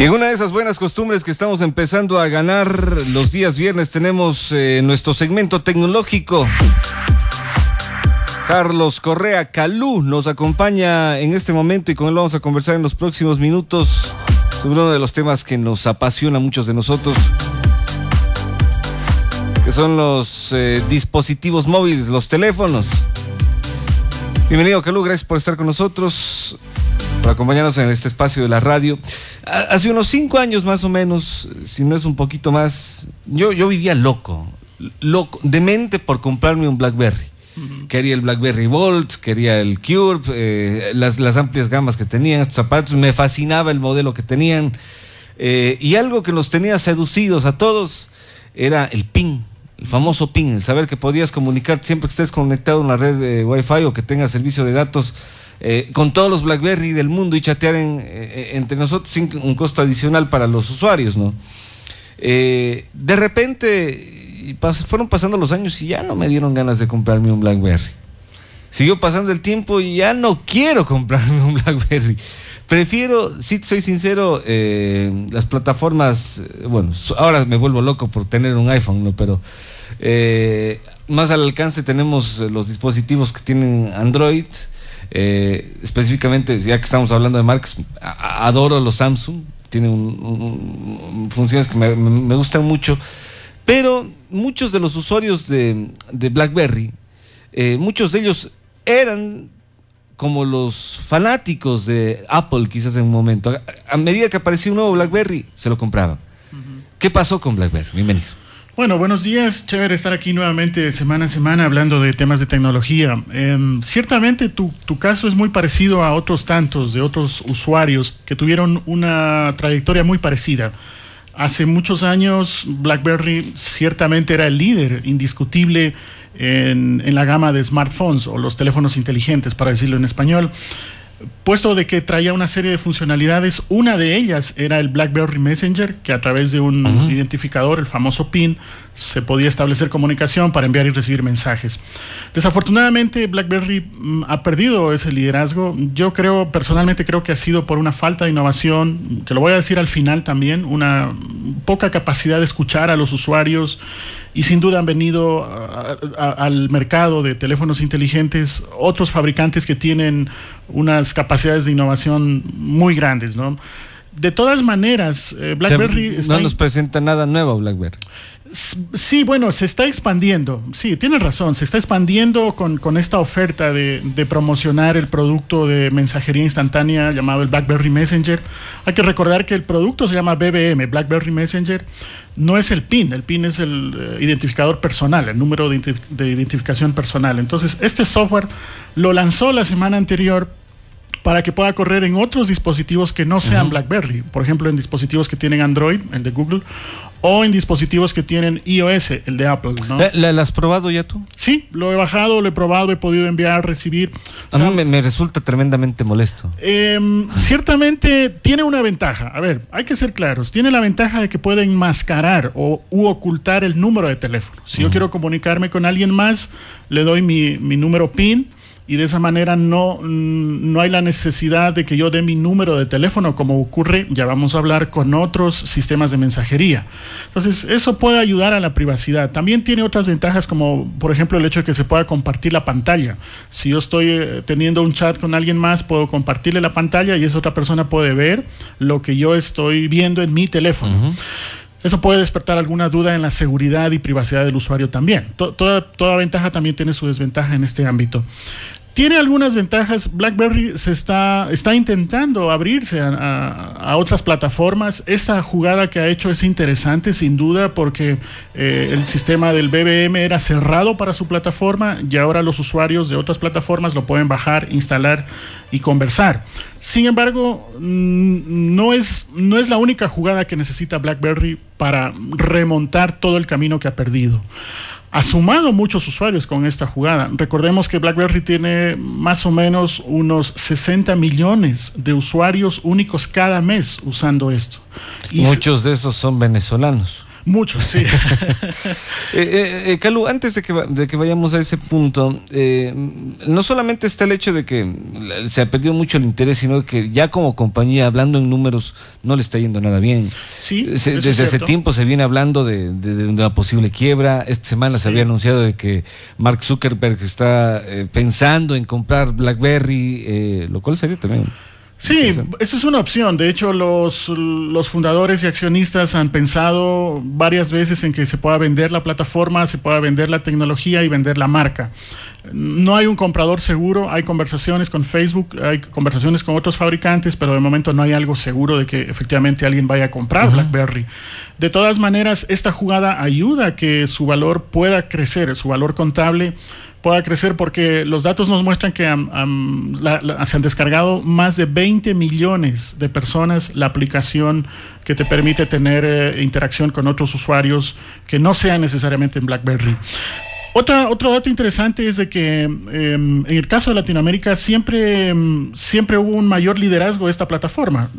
Y en una de esas buenas costumbres que estamos empezando a ganar los días viernes tenemos eh, nuestro segmento tecnológico. Carlos Correa Calú nos acompaña en este momento y con él vamos a conversar en los próximos minutos sobre uno de los temas que nos apasiona a muchos de nosotros, que son los eh, dispositivos móviles, los teléfonos. Bienvenido Calú, gracias por estar con nosotros por acompañarnos en este espacio de la radio. Hace unos cinco años más o menos, si no es un poquito más, yo, yo vivía loco, loco, demente por comprarme un BlackBerry. Quería el BlackBerry Volt, quería el Cure, eh, las, las, amplias gamas que tenían estos zapatos, me fascinaba el modelo que tenían. Eh, y algo que nos tenía seducidos a todos era el PIN, el famoso PIN, el saber que podías comunicar siempre que estés conectado a una red de Wi-Fi o que tengas servicio de datos eh, con todos los BlackBerry del mundo y chatear eh, entre nosotros sin un costo adicional para los usuarios, ¿no? Eh, de repente fueron pasando los años y ya no me dieron ganas de comprarme un BlackBerry. Siguió pasando el tiempo y ya no quiero comprarme un BlackBerry. Prefiero, si soy sincero, las plataformas, bueno, ahora me vuelvo loco por tener un iPhone, ¿no? Pero más al alcance tenemos los dispositivos que tienen Android, eh, específicamente, ya que estamos hablando de marcas, adoro los Samsung, tienen funciones que me, gustan mucho, pero muchos de los usuarios de, BlackBerry, eh, muchos de ellos eran como los fanáticos de Apple quizás en un momento. A, medida que apareció un nuevo BlackBerry, se lo compraban. ¿Qué pasó con BlackBerry? Bienvenido. Bueno, buenos días. Chévere estar aquí nuevamente semana a semana hablando de temas de tecnología. Em, ciertamente tu, tu, caso es muy parecido a otros tantos de otros usuarios que tuvieron una trayectoria muy parecida. Hace muchos años BlackBerry ciertamente era el líder indiscutible en, en la gama de smartphones o los teléfonos inteligentes, para decirlo en español puesto de que traía una serie de funcionalidades. Una de ellas era el BlackBerry Messenger, que a través de un identificador, el famoso PIN, se podía establecer comunicación para enviar y recibir mensajes. Desafortunadamente, BlackBerry mm, ha perdido ese liderazgo. Yo creo, personalmente creo que ha sido por una falta de innovación, que lo voy a decir al final también, una poca capacidad de escuchar a los usuarios y sin duda han venido al mercado de teléfonos inteligentes otros fabricantes que tienen unas capacidades de innovación muy grandes, ¿no? De todas maneras, eh, BlackBerry... no nos presenta nada nuevo BlackBerry. Sí, bueno, se está expandiendo. Sí, tienes razón. Se está expandiendo con, esta oferta de, promocionar el producto de mensajería instantánea llamado el BlackBerry Messenger. Hay que recordar que el producto se llama BBM, BlackBerry Messenger. No es el PIN, el PIN es el eh, identificador personal, el número de, de identificación personal. Entonces, este software lo lanzó la semana anterior para que pueda correr en otros dispositivos que no sean BlackBerry, por ejemplo en dispositivos que tienen Android, el de Google, o en dispositivos que tienen iOS, el de Apple. ¿no? ¿La, has probado ya tú? Sí, lo he bajado, lo he probado, he podido enviar, recibir. A mí me, resulta tremendamente molesto. Em, ciertamente tiene una ventaja. A ver, hay que ser claros. Tiene la ventaja de que puede enmascarar o u ocultar el número de teléfono. Si yo quiero comunicarme con alguien más, le doy mi, mi número PIN y de esa manera no, no hay la necesidad de que yo dé mi número de teléfono como ocurre, ya vamos a hablar con otros sistemas de mensajería. Entonces, eso puede ayudar a la privacidad. También tiene otras ventajas como, por ejemplo, el hecho de que se pueda compartir la pantalla. Si yo estoy eh, teniendo un chat con alguien más, puedo compartirle la pantalla y esa otra persona puede ver lo que yo estoy viendo en mi teléfono. Eso puede despertar alguna duda en la seguridad y privacidad del usuario también. toda, toda, ventaja también tiene su desventaja en este ámbito tiene algunas ventajas. BlackBerry se está, está intentando abrirse a, otras plataformas. Esta jugada que ha hecho es interesante, sin duda, porque eh, el sistema del BBM era cerrado para su plataforma y ahora los usuarios de otras plataformas lo pueden bajar, instalar y conversar. Sin embargo, mm, no es, no es la única jugada que necesita BlackBerry para remontar todo el camino que ha perdido ha sumado muchos usuarios con esta jugada. Recordemos que BlackBerry tiene más o menos unos 60 millones de usuarios únicos cada mes usando esto. Muchos de esos son venezolanos. Muchos, sí. eh, eh, Calu, antes de que, de que vayamos a ese punto, no solamente está el hecho de que se ha perdido mucho el interés, sino que ya como compañía, hablando en números, no le está yendo nada bien. Sí, desde hace tiempo se viene hablando de, una posible quiebra. Esta semana se había anunciado de que Mark Zuckerberg está pensando en comprar BlackBerry, lo cual sería también Sí, eso es una opción. De hecho, los, los, fundadores y accionistas han pensado varias veces en que se pueda vender la plataforma, se pueda vender la tecnología y vender la marca. No hay un comprador seguro, hay conversaciones con Facebook, hay conversaciones con otros fabricantes, pero de momento no hay algo seguro de que efectivamente alguien vaya a comprar BlackBerry. De todas maneras, esta jugada ayuda a que su valor pueda crecer, su valor contable pueda crecer porque los datos nos muestran que se han descargado más de 20 millones de personas la aplicación que te permite tener eh, interacción con otros usuarios que no sean necesariamente en BlackBerry. Otra, otro dato interesante es de que em, en el caso de Latinoamérica siempre, em, siempre hubo un mayor liderazgo de esta plataforma.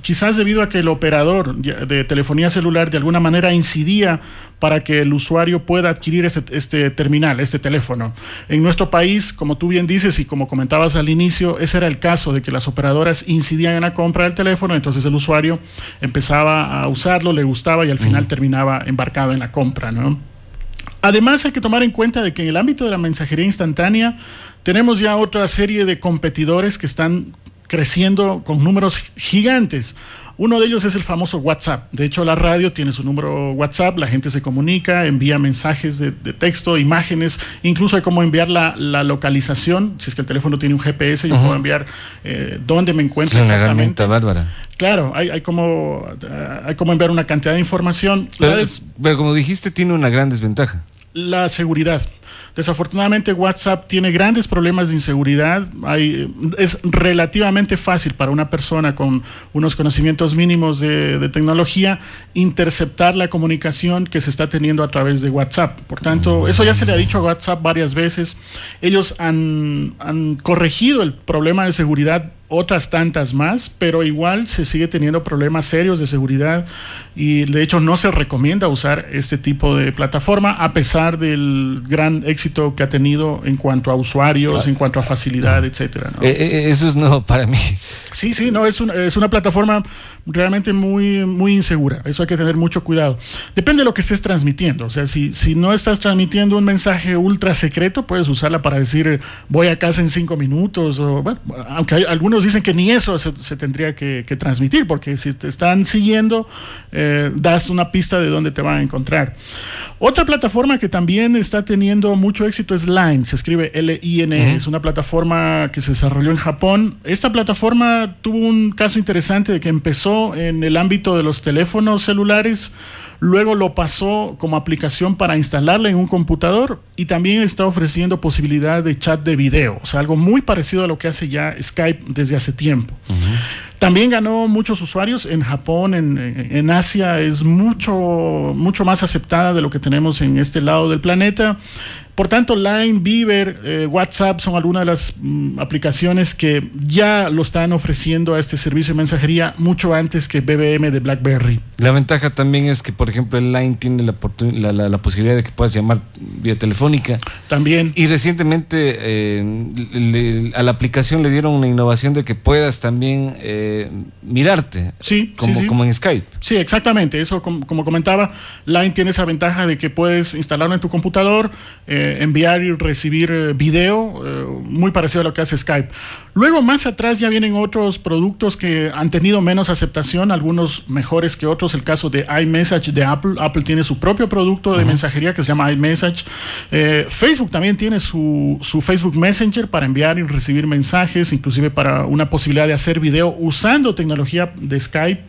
Quizás debido a que el operador de telefonía celular de alguna manera incidía para que el usuario pueda adquirir este, este terminal, este teléfono. En nuestro país, como tú bien dices y como comentabas al inicio, ese era el caso de que las operadoras incidían en la compra del teléfono, entonces el usuario empezaba a usarlo, le gustaba y al final terminaba embarcado en la compra, ¿no? Además hay que tomar en cuenta de que en el ámbito de la mensajería instantánea tenemos ya otra serie de competidores que están creciendo con números gigantes. Uno de ellos es el famoso WhatsApp. De hecho, la radio tiene su número WhatsApp, la gente se comunica, envía mensajes de, texto, imágenes, incluso hay cómo enviar la, localización. Si es que el teléfono tiene un GPS, yo puedo enviar eh, dónde me encuentro. Es una herramienta bárbara. Claro, hay, hay, como, hay como enviar una cantidad de información. pero como dijiste, tiene una gran desventaja. La seguridad. Desafortunadamente WhatsApp tiene grandes problemas de inseguridad. Hay, es relativamente fácil para una persona con unos conocimientos mínimos de, tecnología interceptar la comunicación que se está teniendo a través de WhatsApp. Por tanto, eso ya se le ha dicho a WhatsApp varias veces. Ellos han, han corregido el problema de seguridad otras tantas más, pero igual se sigue teniendo problemas serios de seguridad y de hecho no se recomienda usar este tipo de plataforma a pesar del gran éxito que ha tenido en cuanto a usuarios, en cuanto a facilidad, etcétera. Eh, eh, eso es nuevo para mí. Sí, sí, no, es una, es una plataforma realmente muy, muy insegura. Eso hay que tener mucho cuidado. Depende de lo que estés transmitiendo. O sea, si, si no estás transmitiendo un mensaje ultra secreto, puedes usarla para decir voy a casa en cinco minutos. O, bueno, aunque hay, algunos dicen que ni eso se, tendría que, transmitir, porque si te están siguiendo, eh, das una pista de dónde te van a encontrar. Otra plataforma que también está teniendo mucho éxito es Line. Se escribe L-I-N. Es una plataforma que se desarrolló en Japón. Esta plataforma tuvo un caso interesante de que empezó en el ámbito de los teléfonos celulares, luego lo pasó como aplicación para instalarla en un computador y también está ofreciendo posibilidad de chat de video, o sea, algo muy parecido a lo que hace ya Skype desde hace tiempo. También ganó muchos usuarios en Japón, en, en, Asia es mucho, mucho más aceptada de lo que tenemos en este lado del planeta. Por tanto, Line, Beaver, eh, WhatsApp son algunas de las mm, aplicaciones que ya lo están ofreciendo a este servicio de mensajería mucho antes que BBM de BlackBerry. La ventaja también es que, por ejemplo, el Line tiene la, posibilidad de que puedas llamar vía telefónica. También. Y recientemente eh, a la aplicación le dieron una innovación de que puedas también eh, mirarte. Sí, como, como en Skype. Sí, exactamente. Eso, como, comentaba, Line tiene esa ventaja de que puedes instalarlo en tu computador. Eh, enviar y recibir eh, video, eh, muy parecido a lo que hace Skype. Luego, más atrás ya vienen otros productos que han tenido menos aceptación, algunos mejores que otros. El caso de iMessage de Apple. Apple tiene su propio producto de mensajería que se llama iMessage. Facebook también tiene su, su Facebook Messenger para enviar y recibir mensajes, inclusive para una posibilidad de hacer video usando tecnología de Skype.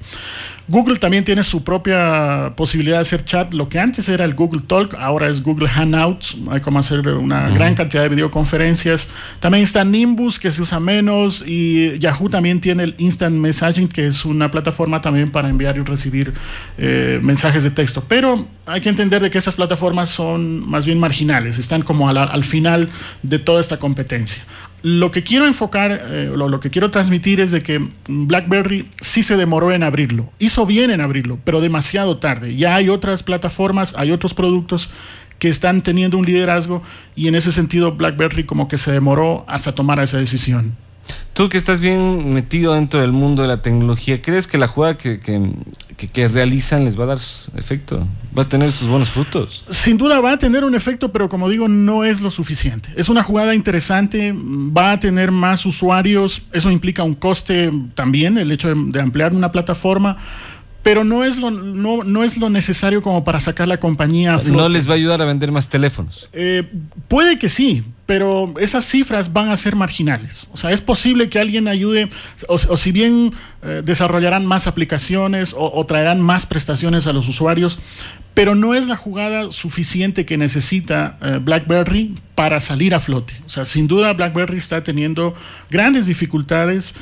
Google también tiene su propia posibilidad de hacer chat. Lo que antes era el Google Talk, ahora es Google Hangouts. Hay como hacer una gran cantidad de videoconferencias. También está Nimbus, que se usa menos y Yahoo también tiene el Instant Messaging, que es una plataforma también para enviar y recibir eh, mensajes de texto. Pero hay que entender de que estas plataformas son más bien marginales, están como al final de toda esta competencia lo que quiero enfocar, eh, lo, que quiero transmitir es de que BlackBerry sí se demoró en abrirlo. Hizo bien en abrirlo, pero demasiado tarde. Ya hay otras plataformas, hay otros productos que están teniendo un liderazgo y en ese sentido BlackBerry como que se demoró hasta tomar esa decisión. Tú que estás bien metido dentro del mundo de la tecnología, ¿crees que la jugada que, que, realizan les va a dar efecto? ¿Va a tener sus buenos frutos? Sin duda va a tener un efecto, pero como digo, no es lo suficiente. Es una jugada interesante, va a tener más usuarios, eso implica un coste también, el hecho de ampliar una plataforma pero no es lo, no, no es lo necesario como para sacar la compañía a No les va a ayudar a vender más teléfonos. Eh, puede que sí, pero esas cifras van a ser marginales. O sea, es posible que alguien ayude, o, si bien eh, desarrollarán más aplicaciones o, traerán más prestaciones a los usuarios, pero no es la jugada suficiente que necesita eh, BlackBerry para salir a flote. O sea, sin duda BlackBerry está teniendo grandes dificultades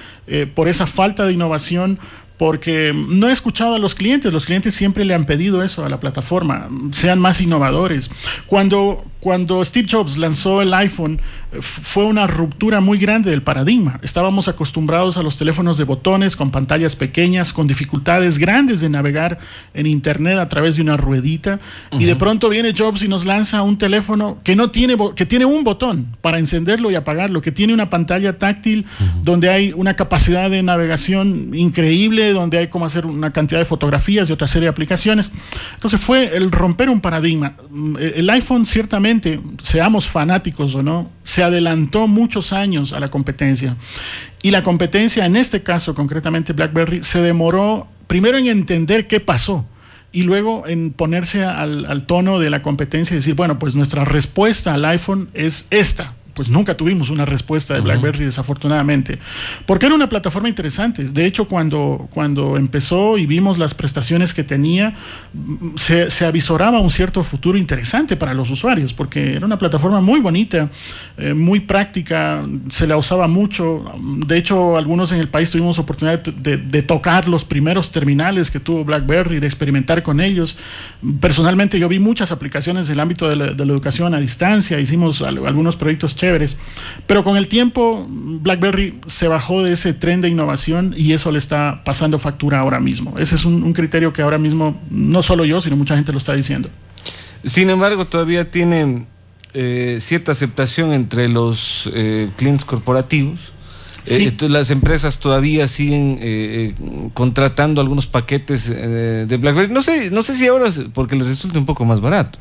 por esa falta de innovación porque no he escuchado a los clientes, los clientes siempre le han pedido eso a la plataforma, sean más innovadores. Cuando, cuando Steve Jobs lanzó el iPhone, fue una ruptura muy grande del paradigma. Estábamos acostumbrados a los teléfonos de botones con pantallas pequeñas, con dificultades grandes de navegar en Internet a través de una ruedita, y de pronto viene Jobs y nos lanza un teléfono que, no tiene, que tiene un botón para encenderlo y apagarlo, que tiene una pantalla táctil donde hay una capacidad de navegación increíble donde hay como hacer una cantidad de fotografías y otra serie de aplicaciones. Entonces fue el romper un paradigma. Mm, el iPhone ciertamente, seamos fanáticos o no, se adelantó muchos años a la competencia. Y la competencia, en este caso concretamente BlackBerry, se demoró primero en entender qué pasó y luego en ponerse al, al, tono de la competencia y decir, bueno, pues nuestra respuesta al iPhone es esta pues nunca tuvimos una respuesta de BlackBerry, desafortunadamente, porque era una plataforma interesante. De hecho, cuando, cuando empezó y vimos las prestaciones que tenía, se, se avisoraba un cierto futuro interesante para los usuarios, porque era una plataforma muy bonita, eh, muy práctica, se la usaba mucho. De hecho, algunos en el país tuvimos oportunidad de, tocar los primeros terminales que tuvo BlackBerry, de experimentar con ellos. Personalmente, yo vi muchas aplicaciones en el ámbito de la, de la educación a distancia, hicimos algunos proyectos chéveres pero con el tiempo, BlackBerry se bajó de ese tren de innovación y eso le está pasando factura ahora mismo. Ese es un, criterio que ahora mismo no solo yo, sino mucha gente lo está diciendo. Sin embargo, todavía tiene eh, cierta aceptación entre los eh, clientes corporativos. Eh, las empresas todavía siguen contratando algunos paquetes de BlackBerry. No sé, no sé si ahora porque les resulta un poco más barato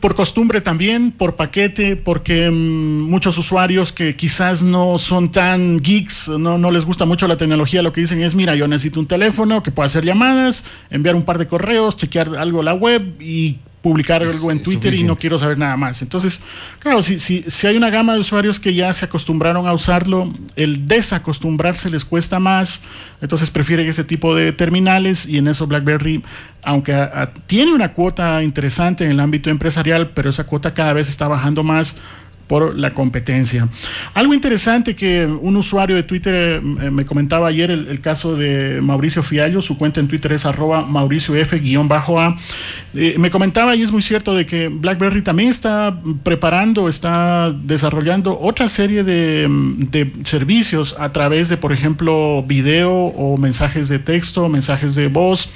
por costumbre también, por paquete, porque mm, muchos usuarios que quizás no son tan geeks, no, no les gusta mucho la tecnología, lo que dicen es, mira, yo necesito un teléfono que pueda hacer llamadas, enviar un par de correos, chequear algo en la web y publicar algo en Twitter y no quiero saber nada más. Entonces, claro, si, si, si, hay una gama de usuarios que ya se acostumbraron a usarlo, el desacostumbrarse les cuesta más, entonces prefieren ese tipo de terminales y en eso BlackBerry, aunque tiene una cuota interesante en el ámbito empresarial, pero esa cuota cada vez está bajando más por la competencia. Algo interesante que un usuario de Twitter eh, me comentaba ayer, el, caso de Mauricio Fiallo, su cuenta en Twitter es arroba Mauricio F-A. Eh, me comentaba, y es muy cierto, de que BlackBerry también está preparando, está desarrollando otra serie de, de servicios a través de, por ejemplo, video o mensajes de texto, mensajes de voz.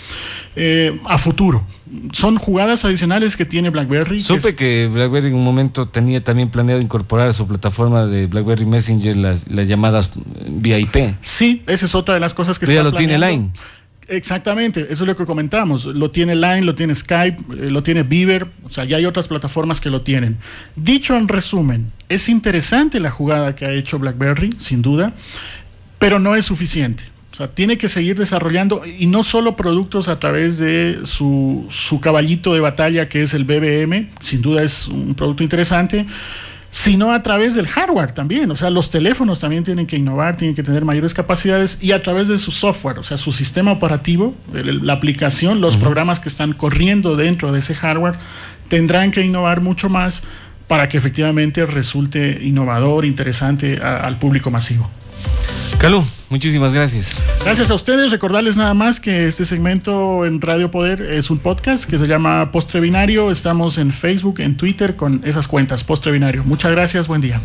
Eh, a futuro. Son jugadas adicionales que tiene BlackBerry. Supe que, BlackBerry en un momento tenía también planeado incorporar a su plataforma de BlackBerry Messenger las, llamadas vía IP. Sí, esa es otra de las cosas que ya lo tiene Line. Exactamente, eso es lo que comentamos. Lo tiene Line, lo tiene Skype, eh, lo tiene Beaver, o sea, ya hay otras plataformas que lo tienen. Dicho en resumen, es interesante la jugada que ha hecho BlackBerry, sin duda, pero no es suficiente. O sea, tiene que seguir desarrollando y no solo productos a través de su, su, caballito de batalla que es el BBM, sin duda es un producto interesante, sino a través del hardware también. O sea, los teléfonos también tienen que innovar, tienen que tener mayores capacidades y a través de su software, o sea, su sistema operativo, la aplicación, los programas que están corriendo dentro de ese hardware, tendrán que innovar mucho más para que efectivamente resulte innovador, interesante al público masivo. Calú, muchísimas gracias. Gracias a ustedes. Recordarles nada más que este segmento en Radio Poder es un podcast que se llama Postre Binario. Estamos en Facebook, en Twitter con esas cuentas, Postre Binario. Muchas gracias, buen día.